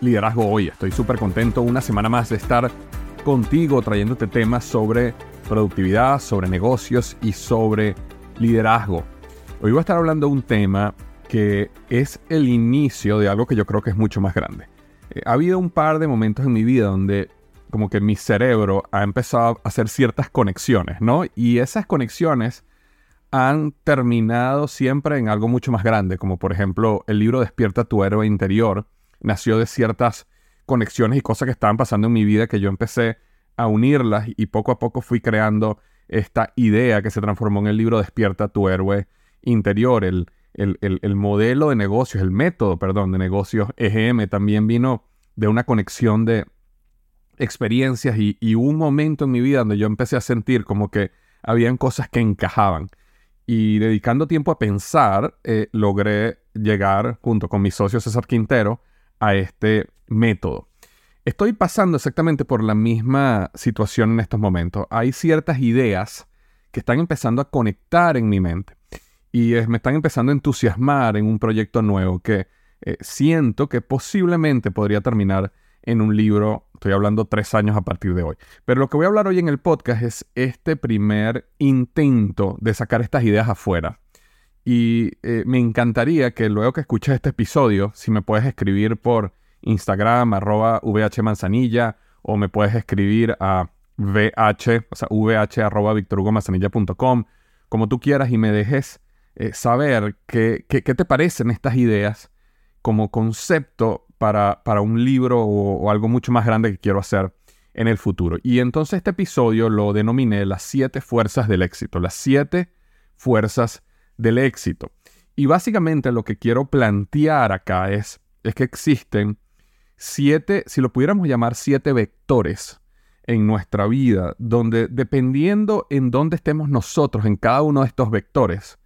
Liderazgo Hoy. Estoy súper contento una semana más de estar contigo trayéndote temas sobre productividad, sobre negocios y sobre liderazgo. Hoy voy a estar hablando de un tema que es el inicio de algo que yo creo que es mucho más grande. Eh, ha habido un par de momentos en mi vida donde como que mi cerebro ha empezado a hacer ciertas conexiones, ¿no? Y esas conexiones han terminado siempre en algo mucho más grande, como por ejemplo el libro Despierta tu héroe interior, nació de ciertas conexiones y cosas que estaban pasando en mi vida que yo empecé a unirlas y poco a poco fui creando esta idea que se transformó en el libro Despierta tu héroe interior, el, el, modelo de negocios, el método, perdón, de negocios EGM también vino de una conexión de experiencias y, y un momento en mi vida donde yo empecé a sentir como que habían cosas que encajaban. Y dedicando tiempo a pensar, eh, logré llegar junto con mi socio César Quintero a este método. Estoy pasando exactamente por la misma situación en estos momentos. Hay ciertas ideas que están empezando a conectar en mi mente y me están empezando a entusiasmar en un proyecto nuevo que eh, siento que posiblemente podría terminar en un libro, estoy hablando tres años a partir de hoy. Pero lo que voy a hablar hoy en el podcast es este primer intento de sacar estas ideas afuera. Y eh, me encantaría que luego que escuches este episodio, si me puedes escribir por Instagram, arroba vhmanzanilla, o me puedes escribir a vh, o sea, vh arroba como tú quieras, y me dejes eh, saber qué, qué te parecen estas ideas como concepto para, para un libro o, algo mucho más grande que quiero hacer en el futuro. Y entonces este episodio lo denominé las siete fuerzas del éxito, las siete fuerzas del éxito. Y básicamente lo que quiero plantear acá es, es que existen siete, si lo pudiéramos llamar siete vectores en nuestra vida, donde dependiendo en dónde estemos nosotros en cada uno de estos vectores,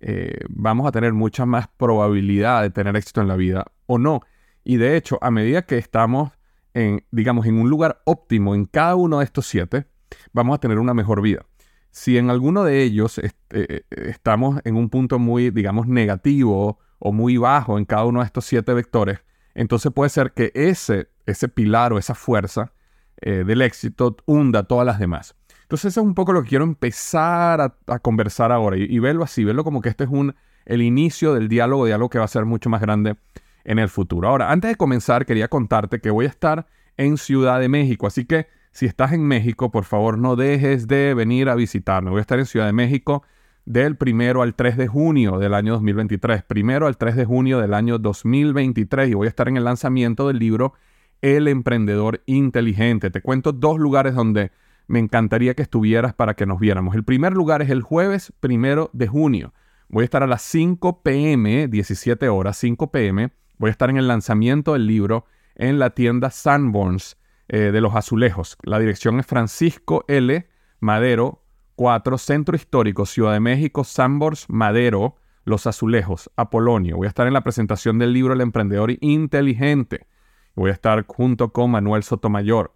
eh, vamos a tener mucha más probabilidad de tener éxito en la vida o no. Y de hecho, a medida que estamos en, digamos, en un lugar óptimo en cada uno de estos siete, vamos a tener una mejor vida. Si en alguno de ellos eh, eh, estamos en un punto muy, digamos, negativo o muy bajo en cada uno de estos siete vectores, entonces puede ser que ese, ese pilar o esa fuerza eh, del éxito hunda todas las demás. Entonces eso es un poco lo que quiero empezar a, conversar ahora y, verlo así, verlo como que este es un, el inicio del diálogo, de algo que va a ser mucho más grande en el futuro. Ahora, antes de comenzar, quería contarte que voy a estar en Ciudad de México, así que si estás en México, por favor no dejes de venir a visitarme. Voy a estar en Ciudad de México del primero al 3 de junio del año 2023. Primero al 3 de junio del año 2023 y voy a estar en el lanzamiento del libro El Emprendedor Inteligente. Te cuento dos lugares donde me encantaría que estuvieras para que nos viéramos. El primer lugar es el jueves primero de junio. Voy a estar a las 5 pm, 17 horas, 5 pm, Voy a estar en el lanzamiento del libro en la tienda Sanborns eh, de los Azulejos. La dirección es Francisco L. Madero 4, Centro Histórico, Ciudad de México, Sanborns Madero Los Azulejos, Apolonio. Voy a estar en la presentación del libro El Emprendedor Inteligente. Voy a estar junto con Manuel Sotomayor.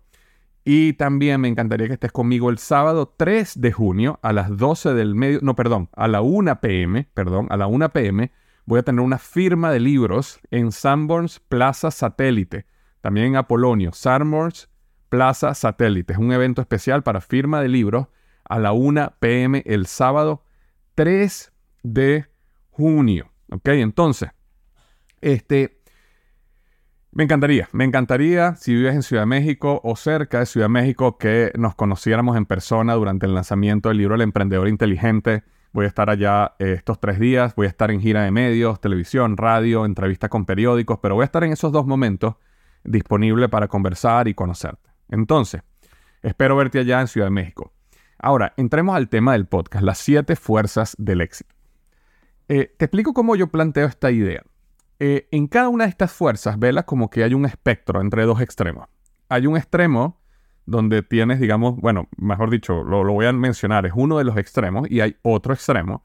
Y también me encantaría que estés conmigo el sábado 3 de junio a las 12 del medio, no, perdón, a la 1 pm, perdón, a la 1 pm voy a tener una firma de libros en Sanborns Plaza Satélite, también en Apolonio, Sanborns Plaza Satélite. Es un evento especial para firma de libros a la 1 pm el sábado 3 de junio. ¿Ok? Entonces, este, me encantaría, me encantaría si vives en Ciudad de México o cerca de Ciudad de México que nos conociéramos en persona durante el lanzamiento del libro El Emprendedor Inteligente Voy a estar allá eh, estos tres días, voy a estar en gira de medios, televisión, radio, entrevistas con periódicos, pero voy a estar en esos dos momentos disponible para conversar y conocerte. Entonces, espero verte allá en Ciudad de México. Ahora, entremos al tema del podcast, las siete fuerzas del éxito. Eh, te explico cómo yo planteo esta idea. Eh, en cada una de estas fuerzas, vela como que hay un espectro entre dos extremos. Hay un extremo donde tienes, digamos, bueno, mejor dicho, lo, voy a mencionar, es uno de los extremos y hay otro extremo.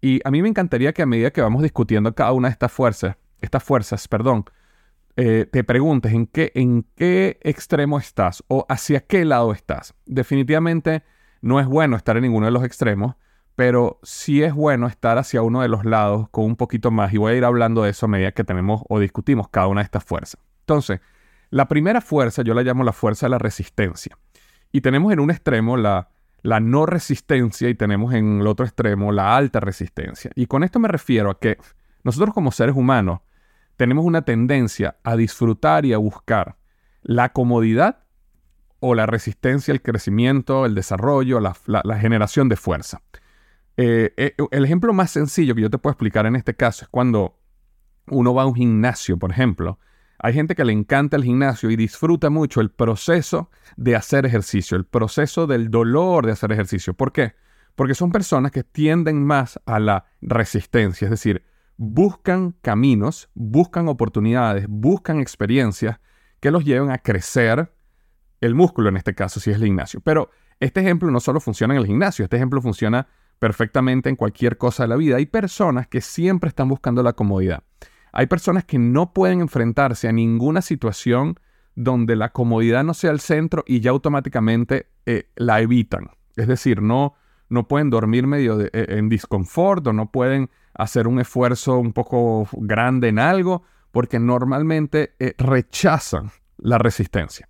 Y a mí me encantaría que a medida que vamos discutiendo cada una de estas fuerzas, estas fuerzas, perdón, eh, te preguntes en qué, en qué extremo estás o hacia qué lado estás. Definitivamente no es bueno estar en ninguno de los extremos, pero sí es bueno estar hacia uno de los lados con un poquito más. Y voy a ir hablando de eso a medida que tenemos o discutimos cada una de estas fuerzas. Entonces, la primera fuerza yo la llamo la fuerza de la resistencia. Y tenemos en un extremo la, la no resistencia y tenemos en el otro extremo la alta resistencia. Y con esto me refiero a que nosotros como seres humanos tenemos una tendencia a disfrutar y a buscar la comodidad o la resistencia al crecimiento, el desarrollo, la, generación de fuerza. Eh, eh, el ejemplo más sencillo que yo te puedo explicar en este caso es cuando uno va a un gimnasio, por ejemplo, hay gente que le encanta el gimnasio y disfruta mucho el proceso de hacer ejercicio, el proceso del dolor de hacer ejercicio. ¿Por qué? Porque son personas que tienden más a la resistencia, es decir, buscan caminos, buscan oportunidades, buscan experiencias que los lleven a crecer el músculo, en este caso, si es el gimnasio. Pero este ejemplo no solo funciona en el gimnasio, este ejemplo funciona perfectamente en cualquier cosa de la vida. Hay personas que siempre están buscando la comodidad. Hay personas que no pueden enfrentarse a ninguna situación donde la comodidad no sea el centro y ya automáticamente eh, la evitan. Es decir, no, no pueden dormir medio eh, en disconfort o no pueden hacer un esfuerzo un poco grande en algo porque normalmente eh, rechazan la resistencia.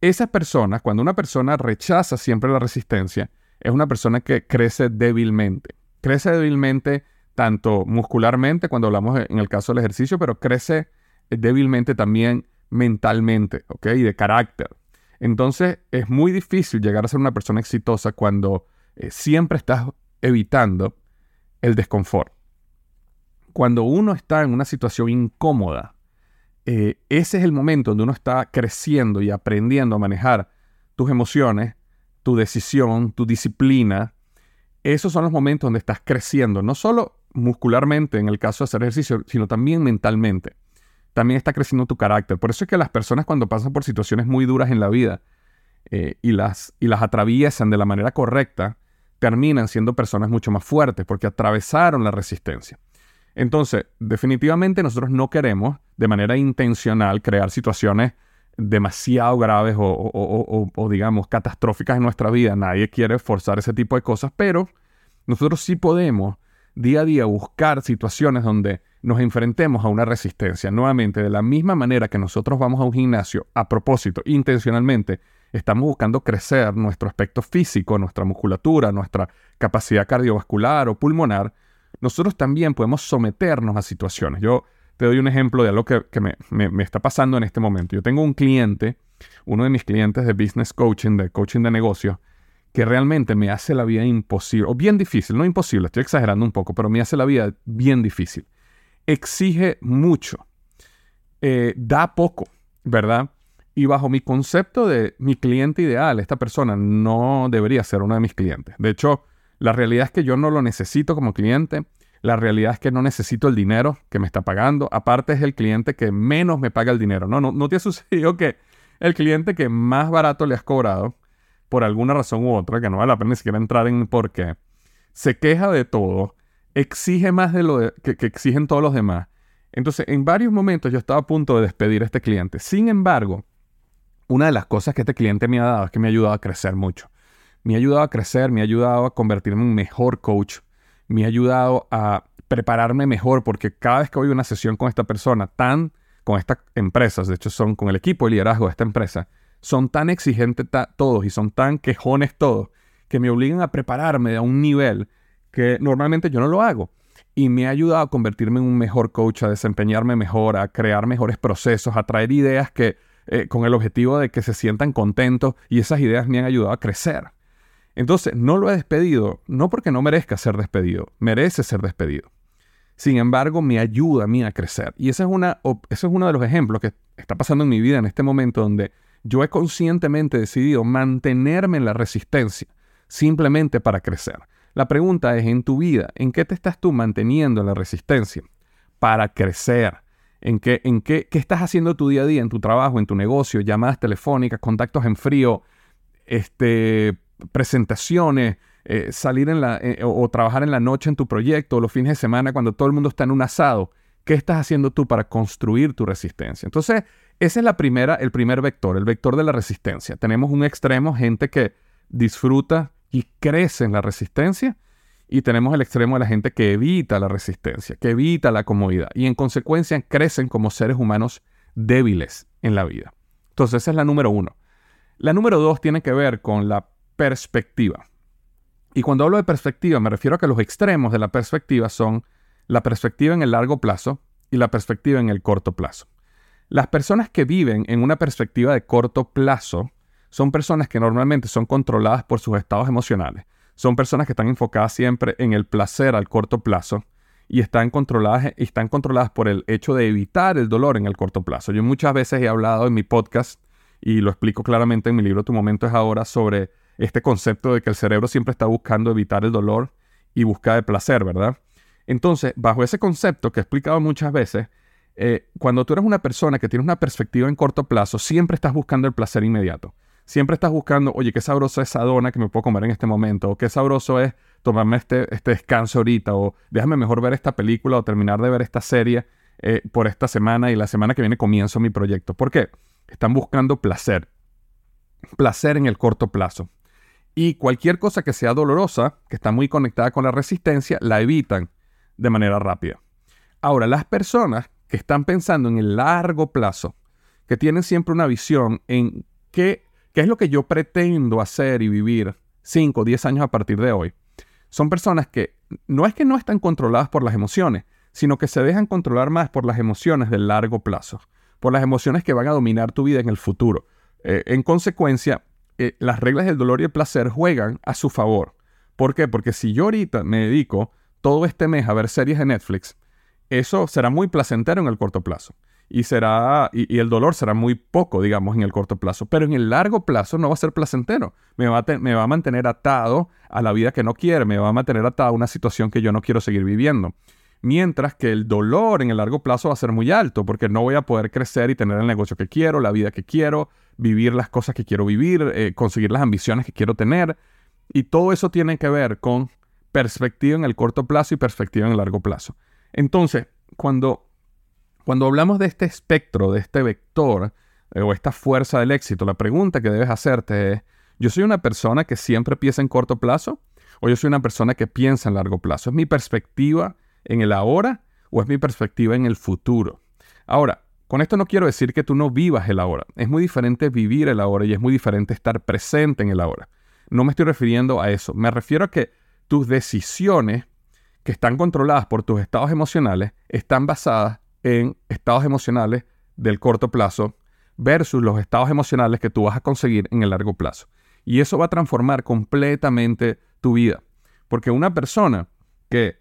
Esas personas, cuando una persona rechaza siempre la resistencia, es una persona que crece débilmente. Crece débilmente tanto muscularmente, cuando hablamos en el caso del ejercicio, pero crece débilmente también mentalmente, ¿ok? Y de carácter. Entonces es muy difícil llegar a ser una persona exitosa cuando eh, siempre estás evitando el desconfort. Cuando uno está en una situación incómoda, eh, ese es el momento donde uno está creciendo y aprendiendo a manejar tus emociones, tu decisión, tu disciplina. Esos son los momentos donde estás creciendo, no solo muscularmente en el caso de hacer ejercicio, sino también mentalmente. También está creciendo tu carácter. Por eso es que las personas cuando pasan por situaciones muy duras en la vida eh, y, las, y las atraviesan de la manera correcta, terminan siendo personas mucho más fuertes porque atravesaron la resistencia. Entonces, definitivamente nosotros no queremos de manera intencional crear situaciones demasiado graves o, digamos, catastróficas en nuestra vida. Nadie quiere forzar ese tipo de cosas, pero nosotros sí podemos día a día buscar situaciones donde nos enfrentemos a una resistencia. Nuevamente, de la misma manera que nosotros vamos a un gimnasio a propósito, intencionalmente, estamos buscando crecer nuestro aspecto físico, nuestra musculatura, nuestra capacidad cardiovascular o pulmonar, nosotros también podemos someternos a situaciones. Yo te doy un ejemplo de algo que, me, está pasando en este momento. Yo tengo un cliente, uno de mis clientes de business coaching, de coaching de negocios, que realmente me hace la vida imposible, o bien difícil, no imposible, estoy exagerando un poco, pero me hace la vida bien difícil. Exige mucho, eh, da poco, ¿verdad? Y bajo mi concepto de mi cliente ideal, esta persona no debería ser uno de mis clientes. De hecho, la realidad es que yo no lo necesito como cliente. La realidad es que no necesito el dinero que me está pagando. Aparte es el cliente que menos me paga el dinero. No, no, no te ha sucedido que el cliente que más barato le has cobrado por alguna razón u otra, que no vale la pena ni siquiera entrar en por qué, se queja de todo, exige más de lo que, que exigen todos los demás. Entonces, en varios momentos yo estaba a punto de despedir a este cliente. Sin embargo, una de las cosas que este cliente me ha dado es que me ha ayudado a crecer mucho. Me ha ayudado a crecer, me ha ayudado a convertirme en un mejor coach, me ha ayudado a prepararme mejor porque cada vez que voy a una sesión con esta persona, tan con estas empresas, de hecho son con el equipo de liderazgo de esta empresa, son tan exigentes todos y son tan quejones todos que me obligan a prepararme a un nivel que normalmente yo no lo hago. Y me ha ayudado a convertirme en un mejor coach, a desempeñarme mejor, a crear mejores procesos, a traer ideas que eh, con el objetivo de que se sientan contentos y esas ideas me han ayudado a crecer. Entonces, no lo he despedido, no porque no merezca ser despedido, merece ser despedido. Sin embargo, me ayuda a mí a crecer. Y ese es, una, es uno de los ejemplos que está pasando en mi vida en este momento donde yo he conscientemente decidido mantenerme en la resistencia simplemente para crecer. La pregunta es, en tu vida, ¿en qué te estás tú manteniendo en la resistencia? Para crecer. ¿En qué, en qué, qué estás haciendo tu día a día, en tu trabajo, en tu negocio, llamadas telefónicas, contactos en frío, este, presentaciones, eh, salir en la, eh, o, trabajar en la noche en tu proyecto, o los fines de semana cuando todo el mundo está en un asado. ¿Qué estás haciendo tú para construir tu resistencia? Entonces, ese es la primera, el primer vector, el vector de la resistencia. Tenemos un extremo, gente que disfruta y crece en la resistencia, y tenemos el extremo de la gente que evita la resistencia, que evita la comodidad, y en consecuencia crecen como seres humanos débiles en la vida. Entonces, esa es la número uno. La número dos tiene que ver con la perspectiva. Y cuando hablo de perspectiva, me refiero a que los extremos de la perspectiva son la perspectiva en el largo plazo y la perspectiva en el corto plazo. Las personas que viven en una perspectiva de corto plazo son personas que normalmente son controladas por sus estados emocionales. Son personas que están enfocadas siempre en el placer al corto plazo y están controladas, están controladas por el hecho de evitar el dolor en el corto plazo. Yo muchas veces he hablado en mi podcast y lo explico claramente en mi libro Tu momento es ahora sobre este concepto de que el cerebro siempre está buscando evitar el dolor y buscar el placer, ¿verdad? Entonces, bajo ese concepto que he explicado muchas veces, eh, cuando tú eres una persona que tiene una perspectiva en corto plazo, siempre estás buscando el placer inmediato. Siempre estás buscando, oye, qué sabroso es esa dona que me puedo comer en este momento, o qué sabroso es tomarme este, este descanso ahorita, o déjame mejor ver esta película o terminar de ver esta serie eh, por esta semana y la semana que viene comienzo mi proyecto. ¿Por qué? Están buscando placer. Placer en el corto plazo. Y cualquier cosa que sea dolorosa, que está muy conectada con la resistencia, la evitan de manera rápida. Ahora, las personas que están pensando en el largo plazo, que tienen siempre una visión en qué, qué es lo que yo pretendo hacer y vivir 5 o 10 años a partir de hoy, son personas que no es que no están controladas por las emociones, sino que se dejan controlar más por las emociones del largo plazo, por las emociones que van a dominar tu vida en el futuro. Eh, en consecuencia, eh, las reglas del dolor y el placer juegan a su favor. ¿Por qué? Porque si yo ahorita me dedico todo este mes a ver series de Netflix, eso será muy placentero en el corto plazo. Y, será, y, el dolor será muy poco, digamos, en el corto plazo. Pero en el largo plazo no va a ser placentero. Me va a, me va a mantener atado a la vida que no quiere, me va a mantener atado a una situación que yo no quiero seguir viviendo. Mientras que el dolor en el largo plazo va a ser muy alto, porque no voy a poder crecer y tener el negocio que quiero, la vida que quiero, vivir las cosas que quiero vivir, eh, conseguir las ambiciones que quiero tener. Y todo eso tiene que ver con perspectiva en el corto plazo y perspectiva en el largo plazo. Entonces, cuando, cuando hablamos de este espectro, de este vector eh, o esta fuerza del éxito, la pregunta que debes hacerte es, ¿yo soy una persona que siempre piensa en corto plazo o yo soy una persona que piensa en largo plazo? ¿Es mi perspectiva en el ahora o es mi perspectiva en el futuro? Ahora, con esto no quiero decir que tú no vivas el ahora. Es muy diferente vivir el ahora y es muy diferente estar presente en el ahora. No me estoy refiriendo a eso. Me refiero a que tus decisiones que están controladas por tus estados emocionales están basadas en estados emocionales del corto plazo versus los estados emocionales que tú vas a conseguir en el largo plazo. Y eso va a transformar completamente tu vida. Porque una persona que,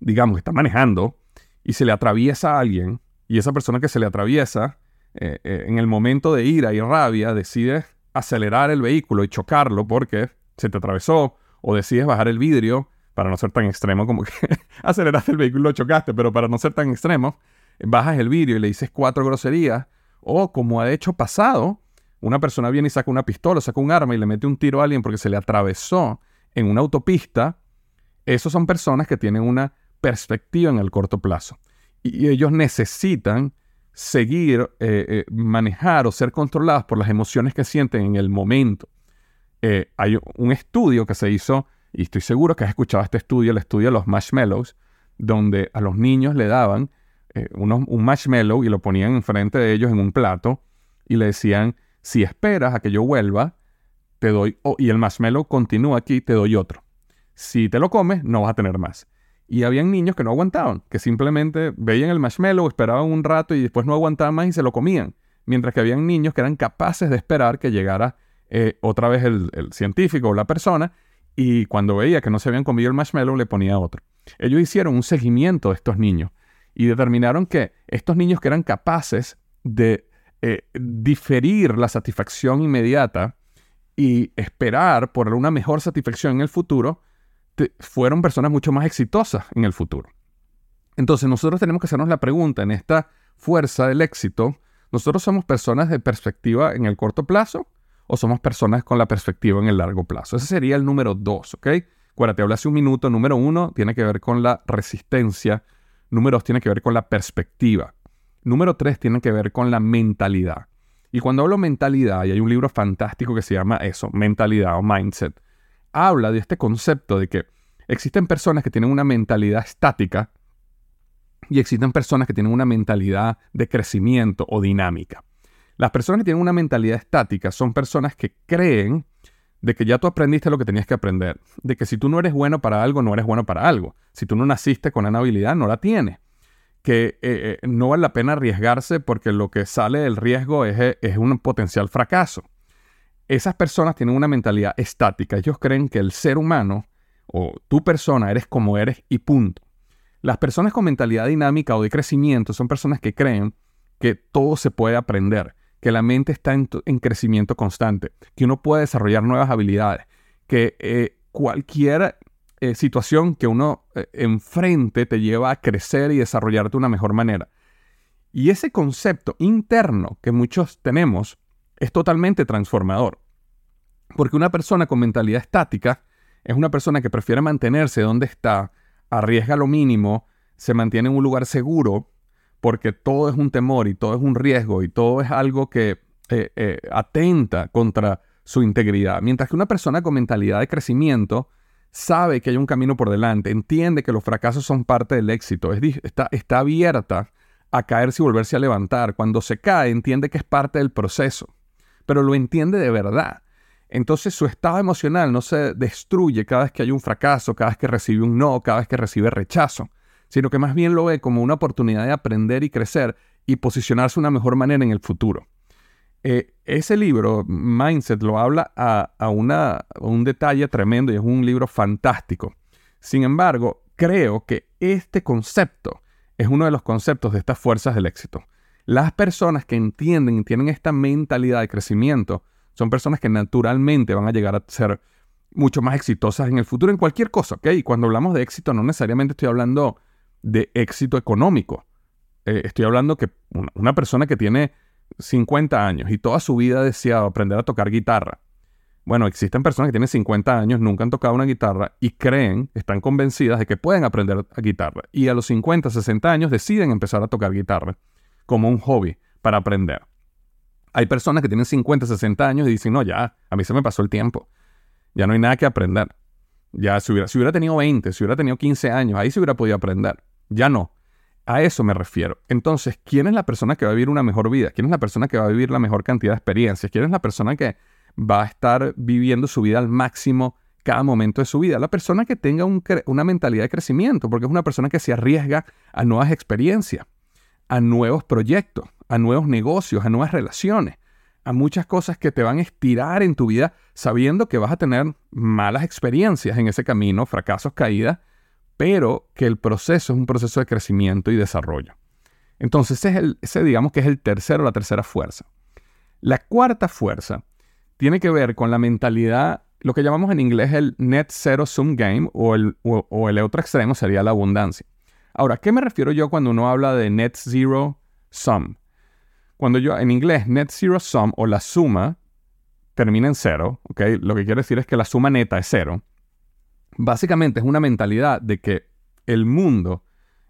digamos, está manejando y se le atraviesa a alguien, y esa persona que se le atraviesa, eh, eh, en el momento de ira y rabia, decide acelerar el vehículo y chocarlo porque se te atravesó, o decides bajar el vidrio para no ser tan extremo como que aceleraste el vehículo y lo chocaste, pero para no ser tan extremo, bajas el vidrio y le dices cuatro groserías, o como ha hecho pasado, una persona viene y saca una pistola, saca un arma y le mete un tiro a alguien porque se le atravesó en una autopista, Esos son personas que tienen una perspectiva en el corto plazo y ellos necesitan seguir, eh, eh, manejar o ser controlados por las emociones que sienten en el momento. Eh, hay un estudio que se hizo, y estoy seguro que has escuchado este estudio, el estudio de los marshmallows, donde a los niños le daban un marshmallow y lo ponían enfrente de ellos en un plato y le decían, si esperas a que yo vuelva, te doy, y el marshmallow continúa aquí, te doy otro. Si te lo comes, no vas a tener más. Y habían niños que no aguantaban, que simplemente veían el marshmallow, esperaban un rato y después no aguantaban más y se lo comían. Mientras que habían niños que eran capaces de esperar que llegara eh, otra vez el, científico o la persona y cuando veía que no se habían comido el marshmallow le ponía otro. Ellos hicieron un seguimiento de estos niños y determinaron que estos niños que eran capaces de eh, diferir la satisfacción inmediata y esperar por una mejor satisfacción en el futuro, fueron personas mucho más exitosas en el futuro. Entonces nosotros tenemos que hacernos la pregunta en esta fuerza del éxito, ¿nosotros somos personas de perspectiva en el corto plazo o somos personas con la perspectiva en el largo plazo? Ese sería el número dos, ¿ok? te hablé hace un minuto, número uno tiene que ver con la resistencia, número dos tiene que ver con la perspectiva, número tres tiene que ver con la mentalidad. Y cuando hablo mentalidad, y hay un libro fantástico que se llama eso, mentalidad o mindset, habla de este concepto de que existen personas que tienen una mentalidad estática y existen personas que tienen una mentalidad de crecimiento o dinámica. Las personas que tienen una mentalidad estática son personas que creen de que ya tú aprendiste lo que tenías que aprender, de que si tú no eres bueno para algo, no eres bueno para algo, si tú no naciste con una habilidad, no la tienes, que eh, eh, no vale la pena arriesgarse porque lo que sale del riesgo es, es un potencial fracaso esas personas tienen una mentalidad estática. Ellos creen que el ser humano o tu persona eres como eres y punto. Las personas con mentalidad dinámica o de crecimiento son personas que creen que todo se puede aprender, que la mente está en, crecimiento constante, que uno puede desarrollar nuevas habilidades, que eh, cualquier eh, situación que uno eh, enfrente te lleva a crecer y desarrollarte de una mejor manera. Y ese concepto interno que muchos tenemos es totalmente transformador. Porque una persona con mentalidad estática es una persona que prefiere mantenerse donde está, arriesga lo mínimo, se mantiene en un lugar seguro, porque todo es un temor y todo es un riesgo y todo es algo que eh, eh, atenta contra su integridad. Mientras que una persona con mentalidad de crecimiento sabe que hay un camino por delante, entiende que los fracasos son parte del éxito, está, está abierta a caerse y volverse a levantar. Cuando se cae, entiende que es parte del proceso pero lo entiende de verdad. Entonces su estado emocional no se destruye cada vez que hay un fracaso, cada vez que recibe un no, cada vez que recibe rechazo, sino que más bien lo ve como una oportunidad de aprender y crecer y posicionarse de una mejor manera en el futuro. Eh, ese libro, Mindset, lo habla a, una, un detalle tremendo y es un libro fantástico. Sin embargo, creo que este concepto es uno de los conceptos de estas fuerzas del éxito. Las personas que entienden y tienen esta mentalidad de crecimiento son personas que naturalmente van a llegar a ser mucho más exitosas en el futuro en cualquier cosa, ¿ok? Y cuando hablamos de éxito no necesariamente estoy hablando de éxito económico. Eh, estoy hablando que una, persona que tiene 50 años y toda su vida ha deseado aprender a tocar guitarra. Bueno, existen personas que tienen 50 años, nunca han tocado una guitarra y creen, están convencidas de que pueden aprender a guitarra. Y a los 50, 60 años deciden empezar a tocar guitarra como un hobby para aprender. Hay personas que tienen 50, 60 años y dicen, no, ya, a mí se me pasó el tiempo. Ya no hay nada que aprender. Ya si hubiera, si hubiera tenido 20, si hubiera tenido 15 años, ahí se hubiera podido aprender. Ya no. A eso me refiero. Entonces, ¿quién es la persona que va a vivir una mejor vida? ¿Quién es la persona que va a vivir la mejor cantidad de experiencias? ¿Quién es la persona que va a estar viviendo su vida al máximo cada momento de su vida? La persona que tenga una mentalidad de crecimiento, porque es una persona que se arriesga a nuevas experiencias a nuevos proyectos, a nuevos negocios, a nuevas relaciones, a muchas cosas que te van a estirar en tu vida sabiendo que vas a tener malas experiencias en ese camino, fracasos, caídas, pero que el proceso es un proceso de crecimiento y desarrollo. Entonces ese, es el, ese digamos que es el tercero, la tercera fuerza. La cuarta fuerza tiene que ver con la mentalidad, lo que llamamos en inglés el net zero sum game o el, o el otro extremo sería la abundancia. Ahora, ¿qué me refiero yo cuando uno habla de net zero sum? Cuando yo, en inglés, net zero sum o la suma termina en cero, ¿ok? Lo que quiere decir es que la suma neta es cero. Básicamente es una mentalidad de que el mundo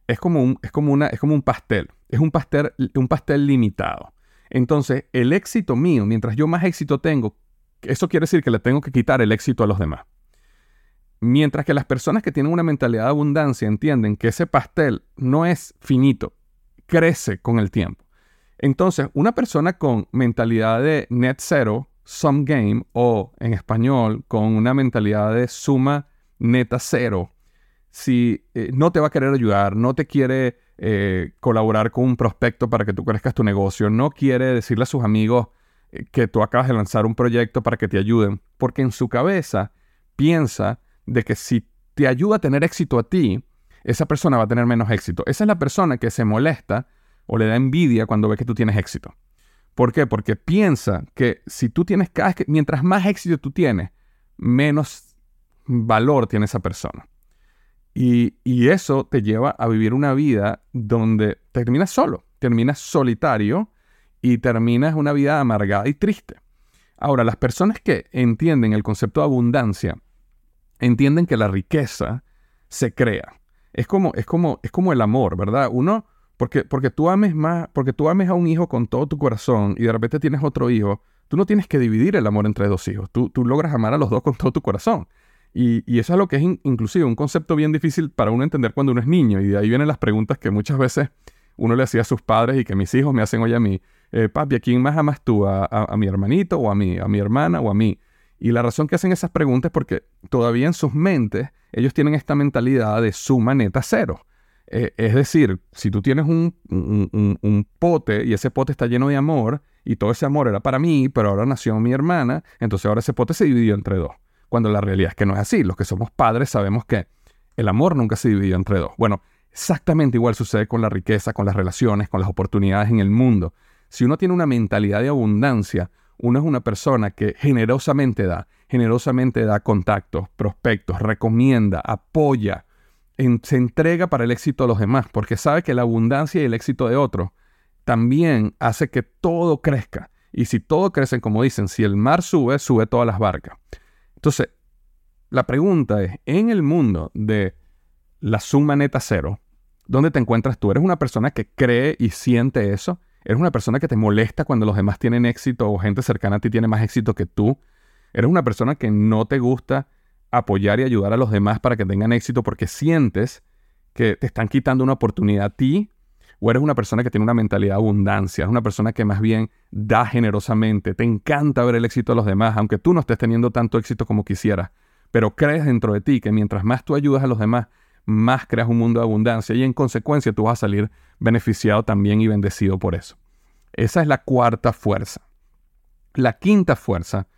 es como un, es como una, es como un pastel. Es un pastel, un pastel limitado. Entonces, el éxito mío, mientras yo más éxito tengo, eso quiere decir que le tengo que quitar el éxito a los demás. Mientras que las personas que tienen una mentalidad de abundancia entienden que ese pastel no es finito, crece con el tiempo. Entonces, una persona con mentalidad de net zero, sum game, o en español, con una mentalidad de suma neta cero, si eh, no te va a querer ayudar, no te quiere eh, colaborar con un prospecto para que tú crezcas tu negocio, no quiere decirle a sus amigos eh, que tú acabas de lanzar un proyecto para que te ayuden, porque en su cabeza piensa de que si te ayuda a tener éxito a ti, esa persona va a tener menos éxito. Esa es la persona que se molesta o le da envidia cuando ve que tú tienes éxito. ¿Por qué? Porque piensa que si tú tienes cada mientras más éxito tú tienes, menos valor tiene esa persona. Y, y, eso te lleva a vivir una vida donde terminas solo, terminas solitario y terminas una vida amargada y triste. Ahora, las personas que entienden el concepto de abundancia, entienden que la riqueza se crea. Es como, es como, es como el amor, ¿verdad? Uno, porque, porque tú ames más, porque tú ames a un hijo con todo tu corazón y de repente tienes otro hijo, tú no tienes que dividir el amor entre dos hijos. Tú, tú logras amar a los dos con todo tu corazón. Y, y eso es lo que es inclusive un concepto bien difícil para uno entender cuando uno es niño. Y de ahí vienen las preguntas que muchas veces uno le hacía a sus padres y que mis hijos me hacen hoy a mí. Eh, papi, ¿a quién más amas tú? ¿A, mi hermanito o a mí? ¿A mi hermana o a mí? Y la razón que hacen esas preguntas es porque todavía en sus mentes ellos tienen esta mentalidad de suma neta cero. Eh, es decir, si tú tienes un, un, pote y ese pote está lleno de amor y todo ese amor era para mí, pero ahora nació mi hermana, entonces ahora ese pote se dividió entre dos. Cuando la realidad es que no es así. Los que somos padres sabemos que el amor nunca se dividió entre dos. Bueno, exactamente igual sucede con la riqueza, con las relaciones, con las oportunidades en el mundo. Si uno tiene una mentalidad de abundancia, uno es una persona que generosamente da, generosamente da contactos, prospectos, recomienda, apoya, se entrega para el éxito de los demás, porque sabe que la abundancia y el éxito de otros también hace que todo crezca. Y si todo crece, como dicen, si el mar sube, sube todas las barcas. Entonces, la pregunta es, en el mundo de la suma neta cero, ¿dónde te encuentras tú? ¿Eres una persona que cree y siente eso? ¿Eres una persona que te molesta cuando los demás tienen éxito o gente cercana a ti tiene más éxito que tú? ¿Eres una persona que no te gusta apoyar y ayudar a los demás para que tengan éxito porque sientes que te están quitando una oportunidad a ti? ¿O eres una persona que tiene una mentalidad de abundancia? Es una persona que más bien da generosamente, te encanta ver el éxito de los demás, aunque tú no estés teniendo tanto éxito como quisieras, pero crees dentro de ti que mientras más tú ayudas a los demás, más creas un mundo de abundancia y en consecuencia tú vas a salir beneficiado también y bendecido por eso. Esa es la cuarta fuerza. La quinta fuerza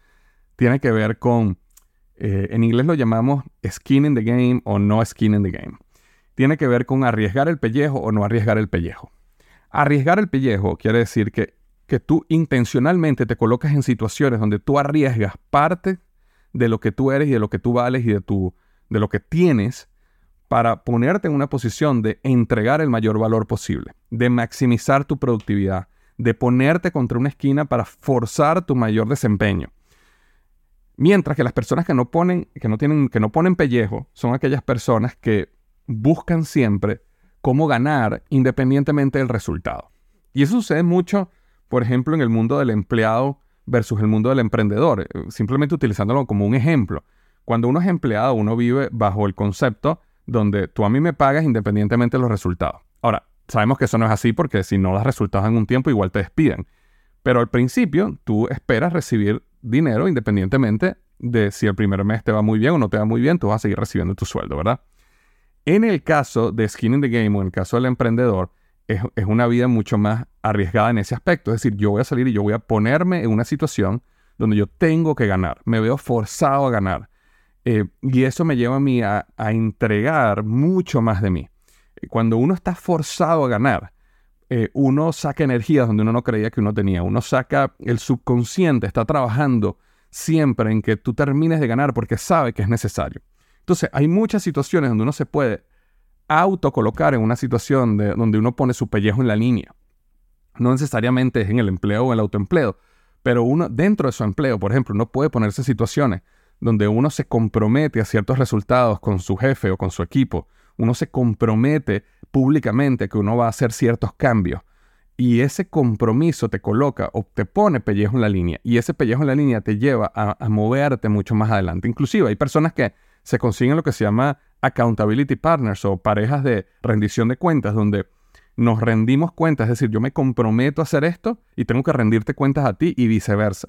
tiene que ver con, eh, en inglés lo llamamos skin in the game o no skin in the game. Tiene que ver con arriesgar el pellejo o no arriesgar el pellejo. Arriesgar el pellejo quiere decir que, que tú intencionalmente te colocas en situaciones donde tú arriesgas parte de lo que tú eres y de lo que tú vales y de, tu, de lo que tienes para ponerte en una posición de entregar el mayor valor posible, de maximizar tu productividad, de ponerte contra una esquina para forzar tu mayor desempeño. Mientras que las personas que no ponen, que no tienen, que no ponen pellejo, son aquellas personas que buscan siempre cómo ganar independientemente del resultado. Y eso sucede mucho, por ejemplo, en el mundo del empleado versus el mundo del emprendedor, eh, simplemente utilizándolo como un ejemplo. Cuando uno es empleado, uno vive bajo el concepto donde tú a mí me pagas independientemente de los resultados. Ahora, sabemos que eso no es así porque si no das resultados en un tiempo, igual te despiden. Pero al principio, tú esperas recibir dinero independientemente de si el primer mes te va muy bien o no te va muy bien, tú vas a seguir recibiendo tu sueldo, ¿verdad? En el caso de Skin in the Game o en el caso del emprendedor, es, es, una vida mucho más arriesgada en ese aspecto. Es decir, yo voy a salir y yo voy a ponerme en una situación donde yo tengo que ganar, me veo forzado a ganar. Eh, y eso me lleva a mí a, entregar mucho más de mí. Cuando uno está forzado a ganar, eh, uno saca energías donde uno no creía que uno tenía. Uno saca, el subconsciente está trabajando siempre en que tú termines de ganar porque sabe que es necesario. Entonces, hay muchas situaciones donde uno se puede autocolocar en una situación de, donde uno pone su pellejo en la línea. No necesariamente es en el empleo o el autoempleo, pero uno dentro de su empleo, por ejemplo, uno puede ponerse situaciones donde uno se compromete a ciertos resultados con su jefe o con su equipo, uno se compromete públicamente que uno va a hacer ciertos cambios. Y ese compromiso te coloca o te pone pellejo en la línea. Y ese pellejo en la línea te lleva a, moverte mucho más adelante. Inclusive hay personas que se consiguen lo que se llama accountability partners o parejas de rendición de cuentas, donde nos rendimos cuentas, es decir, yo me comprometo a hacer esto y tengo que rendirte cuentas a ti y viceversa.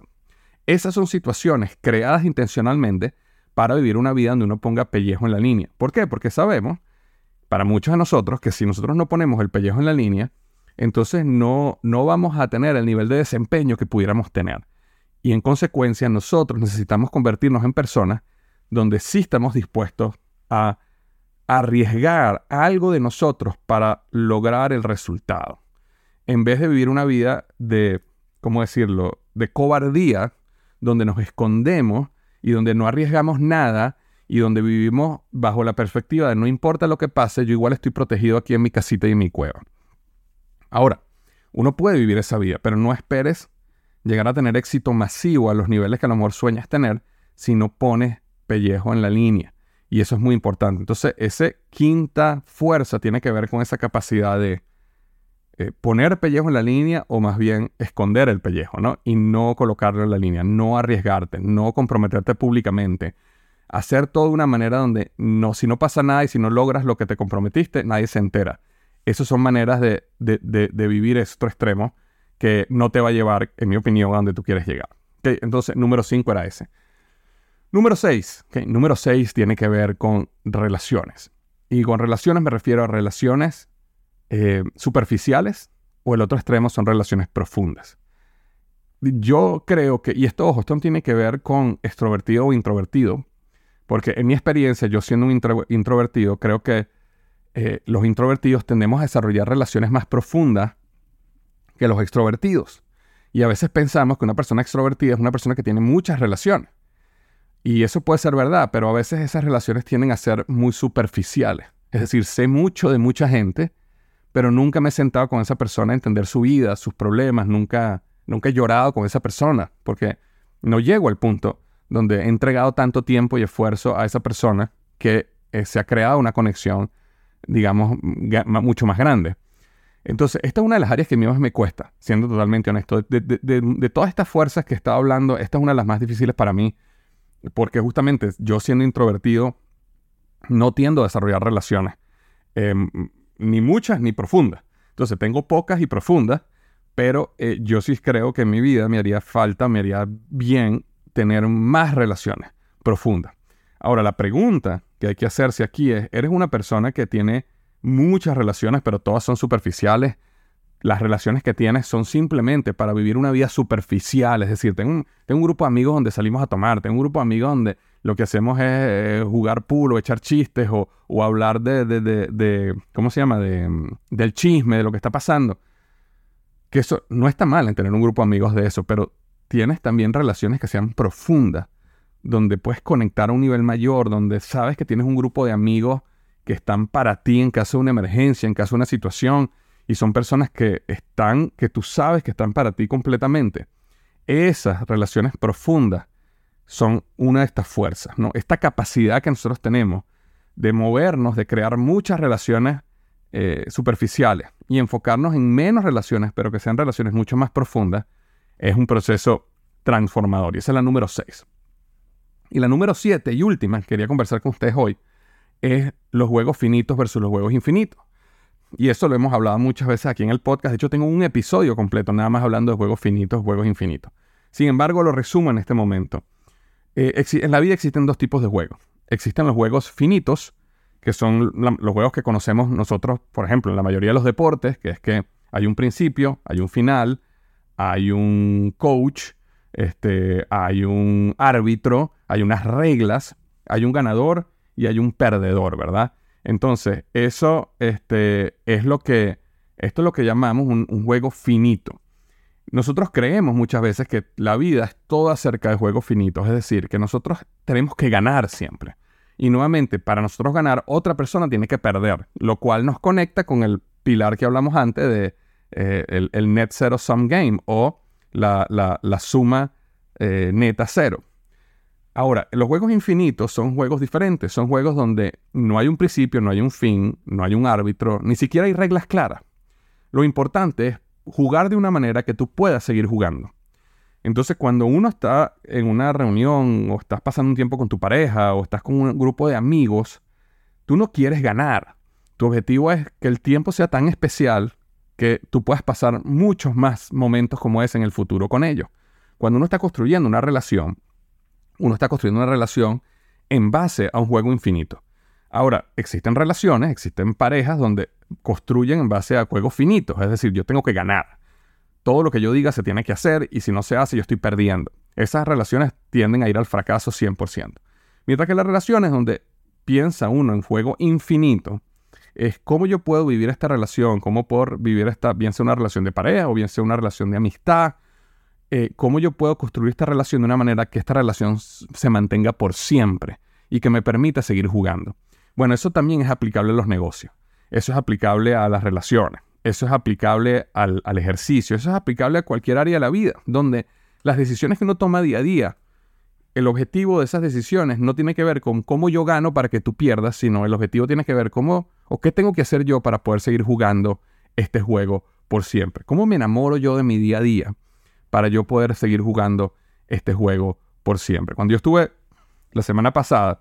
Esas son situaciones creadas intencionalmente para vivir una vida donde uno ponga pellejo en la línea. ¿Por qué? Porque sabemos, para muchos de nosotros, que si nosotros no ponemos el pellejo en la línea, entonces no, no vamos a tener el nivel de desempeño que pudiéramos tener. Y en consecuencia nosotros necesitamos convertirnos en personas donde sí estamos dispuestos a arriesgar algo de nosotros para lograr el resultado. En vez de vivir una vida de, ¿cómo decirlo?, de cobardía, donde nos escondemos y donde no arriesgamos nada y donde vivimos bajo la perspectiva de no importa lo que pase, yo igual estoy protegido aquí en mi casita y en mi cueva. Ahora, uno puede vivir esa vida, pero no esperes llegar a tener éxito masivo a los niveles que a lo mejor sueñas tener si no pones pellejo en la línea. Y eso es muy importante. Entonces, esa quinta fuerza tiene que ver con esa capacidad de eh, poner pellejo en la línea o más bien esconder el pellejo, ¿no? Y no colocarlo en la línea, no arriesgarte, no comprometerte públicamente. Hacer todo de una manera donde no, si no pasa nada y si no logras lo que te comprometiste, nadie se entera. Esas son maneras de, vivir esto extremo que no te va a llevar, en mi opinión, a donde tú quieres llegar. entonces, número 5 era ese. Número 6. Número 6 tiene que ver con relaciones. Y con relaciones me refiero a relaciones eh, superficiales o el otro extremo son relaciones profundas. Yo creo que, y esto, ojo, tiene que ver con extrovertido o introvertido, porque en mi experiencia, yo siendo un introvertido, creo que eh, los introvertidos tendemos a desarrollar relaciones más profundas que los extrovertidos. Y a veces pensamos que una persona extrovertida es una persona que tiene muchas relaciones. Y eso puede ser verdad, pero a veces esas relaciones tienden a ser muy superficiales. Es decir, sé mucho de mucha gente, pero nunca me he sentado con esa persona a entender su vida, sus problemas, nunca, nunca he llorado con esa persona, porque no llego al punto donde he entregado tanto tiempo y esfuerzo a esa persona que eh, se ha creado una conexión, digamos, mucho más grande. Entonces, esta es una de las áreas que a mí más me cuesta, siendo totalmente honesto. De, de todas estas fuerzas que he hablando, esta es una de las más difíciles para mí porque justamente yo siendo introvertido no tiendo a desarrollar relaciones, em, ni muchas ni profundas. Entonces tengo pocas y profundas, pero eh, yo sí creo que en mi vida me haría falta, me haría bien tener más relaciones profundas. Ahora, la pregunta que hay que hacerse aquí es, ¿eres una persona que tiene muchas relaciones, pero todas son superficiales? las relaciones que tienes son simplemente para vivir una vida superficial. Es decir, tengo un, tengo un grupo de amigos donde salimos a tomar, tengo un grupo de amigos donde lo que hacemos es jugar pool o echar chistes o, hablar de, de, de, ¿cómo se llama? De, del chisme, de lo que está pasando. Que eso no está mal en tener un grupo de amigos de eso, pero tienes también relaciones que sean profundas, donde puedes conectar a un nivel mayor, donde sabes que tienes un grupo de amigos que están para ti en caso de una emergencia, en caso de una situación, y son personas que están, que tú sabes que están para ti completamente. Esas relaciones profundas son una de estas fuerzas, ¿no? Esta capacidad que nosotros tenemos de movernos, de crear muchas relaciones eh, superficiales y enfocarnos en menos relaciones, pero que sean relaciones mucho más profundas, es un proceso transformador. Y esa es la número 6. Y la número 7 y última que quería conversar con ustedes hoy es los juegos finitos versus los juegos infinitos. Y eso lo hemos hablado muchas veces aquí en el podcast. De hecho, tengo un episodio completo nada más hablando de juegos finitos, juegos infinitos. Sin embargo, lo resumo en este momento. Eh, en la vida existen dos tipos de juegos. Existen los juegos finitos, que son los juegos que conocemos nosotros, por ejemplo, en la mayoría de los deportes, que es que hay un principio, hay un final, hay un coach, este, hay un árbitro, hay unas reglas, hay un ganador y hay un perdedor, ¿verdad? Entonces, eso este, es lo que, esto es lo que llamamos un, juego finito. Nosotros creemos muchas veces que la vida es todo acerca de juegos finitos, es decir, que nosotros tenemos que ganar siempre. Y nuevamente, para nosotros ganar, otra persona tiene que perder, lo cual nos conecta con el pilar que hablamos antes de eh, el, net zero sum game o la, suma eh, neta cero. Ahora, los juegos infinitos son juegos diferentes, son juegos donde no hay un principio, no hay un fin, no hay un árbitro, ni siquiera hay reglas claras. Lo importante es jugar de una manera que tú puedas seguir jugando. Entonces, cuando uno está en una reunión o estás pasando un tiempo con tu pareja o estás con un grupo de amigos, tú no quieres ganar. Tu objetivo es que el tiempo sea tan especial que tú puedas pasar muchos más momentos como ese en el futuro con ellos. Cuando uno está construyendo una relación, uno está construyendo una relación en base a un juego infinito. Ahora, existen relaciones, existen parejas donde construyen en base a juegos finitos, es decir, yo tengo que ganar. Todo lo que yo diga se tiene que hacer y si no se hace yo estoy perdiendo. Esas relaciones tienden a ir al fracaso 100%. Mientras que las relaciones donde piensa uno en juego infinito, es cómo yo puedo vivir esta relación, cómo puedo vivir esta, bien sea una relación de pareja o bien sea una relación de amistad, eh, cómo yo puedo construir esta relación de una manera que esta relación se mantenga por siempre y que me permita seguir jugando. Bueno, eso también es aplicable a los negocios, eso es aplicable a las relaciones, eso es aplicable al, al ejercicio, eso es aplicable a cualquier área de la vida, donde las decisiones que uno toma día a día, el objetivo de esas decisiones no tiene que ver con cómo yo gano para que tú pierdas, sino el objetivo tiene que ver cómo o qué tengo que hacer yo para poder seguir jugando este juego por siempre. ¿Cómo me enamoro yo de mi día a día? para yo poder seguir jugando este juego por siempre. Cuando yo estuve la semana pasada,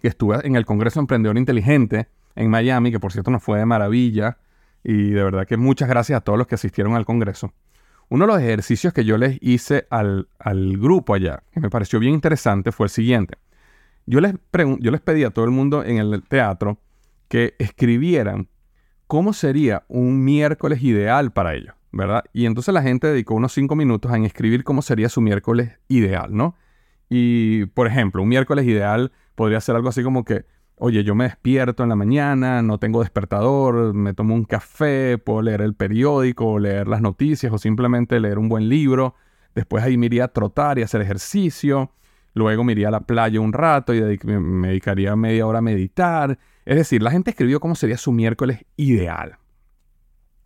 que estuve en el Congreso Emprendedor Inteligente en Miami, que por cierto nos fue de maravilla, y de verdad que muchas gracias a todos los que asistieron al Congreso. Uno de los ejercicios que yo les hice al, grupo allá, que me pareció bien interesante, fue el siguiente. Yo les, yo les pedí a todo el mundo en el teatro que escribieran cómo sería un miércoles ideal para ellos. ¿verdad? Y entonces la gente dedicó unos cinco minutos en escribir cómo sería su miércoles ideal, ¿no? Y, por ejemplo, un miércoles ideal podría ser algo así como que, oye, yo me despierto en la mañana, no tengo despertador, me tomo un café, puedo leer el periódico, leer las noticias o simplemente leer un buen libro. Después ahí me iría a trotar y hacer ejercicio. Luego me iría a la playa un rato y me dedicaría media hora a meditar. Es decir, la gente escribió cómo sería su miércoles ideal.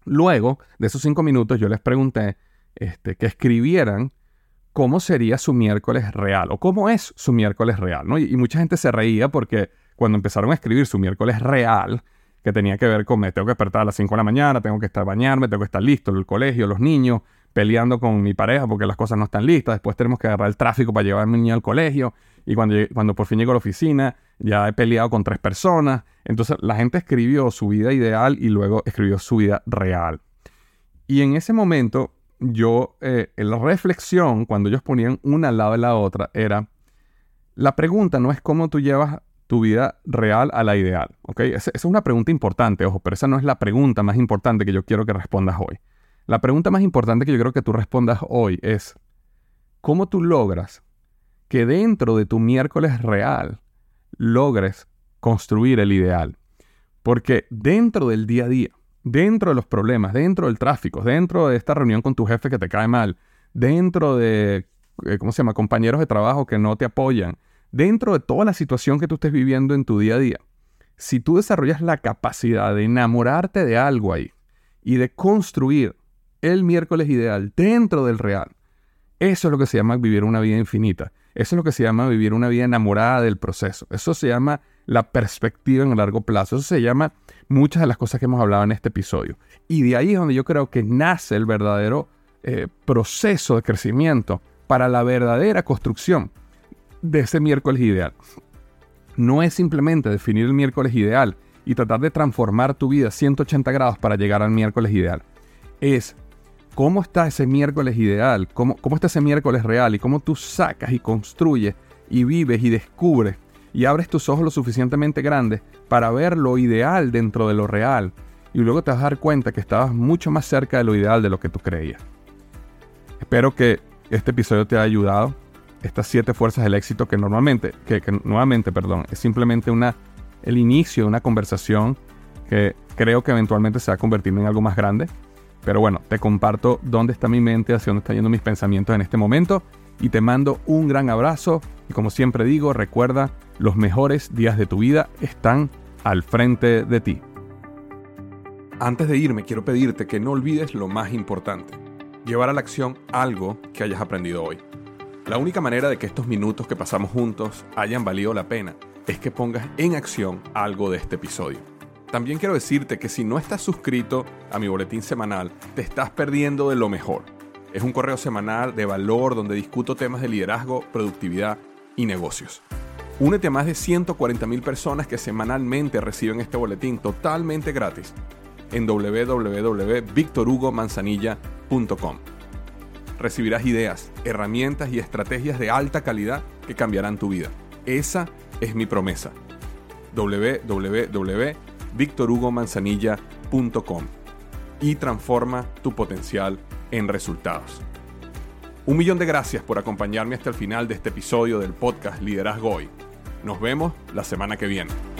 Luego de esos cinco minutos yo les pregunté este, que escribieran cómo sería su miércoles real o cómo es su miércoles real. ¿no? Y, mucha gente se reía porque cuando empezaron a escribir su miércoles real, que tenía que ver con me tengo que despertar a las 5 de la mañana, tengo que estar bañarme, tengo que estar listo, el colegio, los niños, peleando con mi pareja porque las cosas no están listas, después tenemos que agarrar el tráfico para llevar al colegio y cuando, cuando por fin llego a la oficina ya he peleado con tres personas. Entonces la gente escribió su vida ideal y luego escribió su vida real. Y en ese momento yo, eh, la reflexión, cuando ellos ponían una al lado de la otra, era, la pregunta no es cómo tú llevas tu vida real a la ideal, ¿ok? Esa, es una pregunta importante, ojo, pero esa no es la pregunta más importante que yo quiero que respondas hoy. La pregunta más importante que yo creo que tú respondas hoy es, ¿cómo tú logras que dentro de tu miércoles real logres construir el ideal. Porque dentro del día a día, dentro de los problemas, dentro del tráfico, dentro de esta reunión con tu jefe que te cae mal, dentro de, eh, ¿cómo se llama?, compañeros de trabajo que no te apoyan, dentro de toda la situación que tú estés viviendo en tu día a día, si tú desarrollas la capacidad de enamorarte de algo ahí y de construir el miércoles ideal dentro del real, eso es lo que se llama vivir una vida infinita. Eso es lo que se llama vivir una vida enamorada del proceso. Eso se llama la perspectiva en largo plazo. Eso se llama muchas de las cosas que hemos hablado en este episodio. Y de ahí es donde yo creo que nace el verdadero eh, proceso de crecimiento para la verdadera construcción de ese miércoles ideal. No es simplemente definir el miércoles ideal y tratar de transformar tu vida 180 grados para llegar al miércoles ideal. Es cómo está ese miércoles ideal, cómo, cómo está ese miércoles real y cómo tú sacas y construyes y vives y descubres y abres tus ojos lo suficientemente grandes para ver lo ideal dentro de lo real y luego te vas a dar cuenta que estabas mucho más cerca de lo ideal de lo que tú creías. Espero que este episodio te haya ayudado. Estas siete fuerzas del éxito que normalmente, que, nuevamente, perdón, es simplemente una, el inicio de una conversación que creo que eventualmente se va a convertir en algo más grande. Pero bueno, te comparto dónde está mi mente, hacia dónde están yendo mis pensamientos en este momento y te mando un gran abrazo y como siempre digo, recuerda, los mejores días de tu vida están al frente de ti. Antes de irme, quiero pedirte que no olvides lo más importante, llevar a la acción algo que hayas aprendido hoy. La única manera de que estos minutos que pasamos juntos hayan valido la pena es que pongas en acción algo de este episodio. También quiero decirte que si no estás suscrito a mi boletín semanal, te estás perdiendo de lo mejor. Es un correo semanal de valor donde discuto temas de liderazgo, productividad y negocios. Únete a más de 140.000 personas que semanalmente reciben este boletín totalmente gratis en www.victorhugomanzanilla.com. Recibirás ideas, herramientas y estrategias de alta calidad que cambiarán tu vida. Esa es mi promesa. www.victorhugomanzanilla.com y transforma tu potencial en resultados. Un millón de gracias por acompañarme hasta el final de este episodio del podcast Liderazgo Hoy. Nos vemos la semana que viene.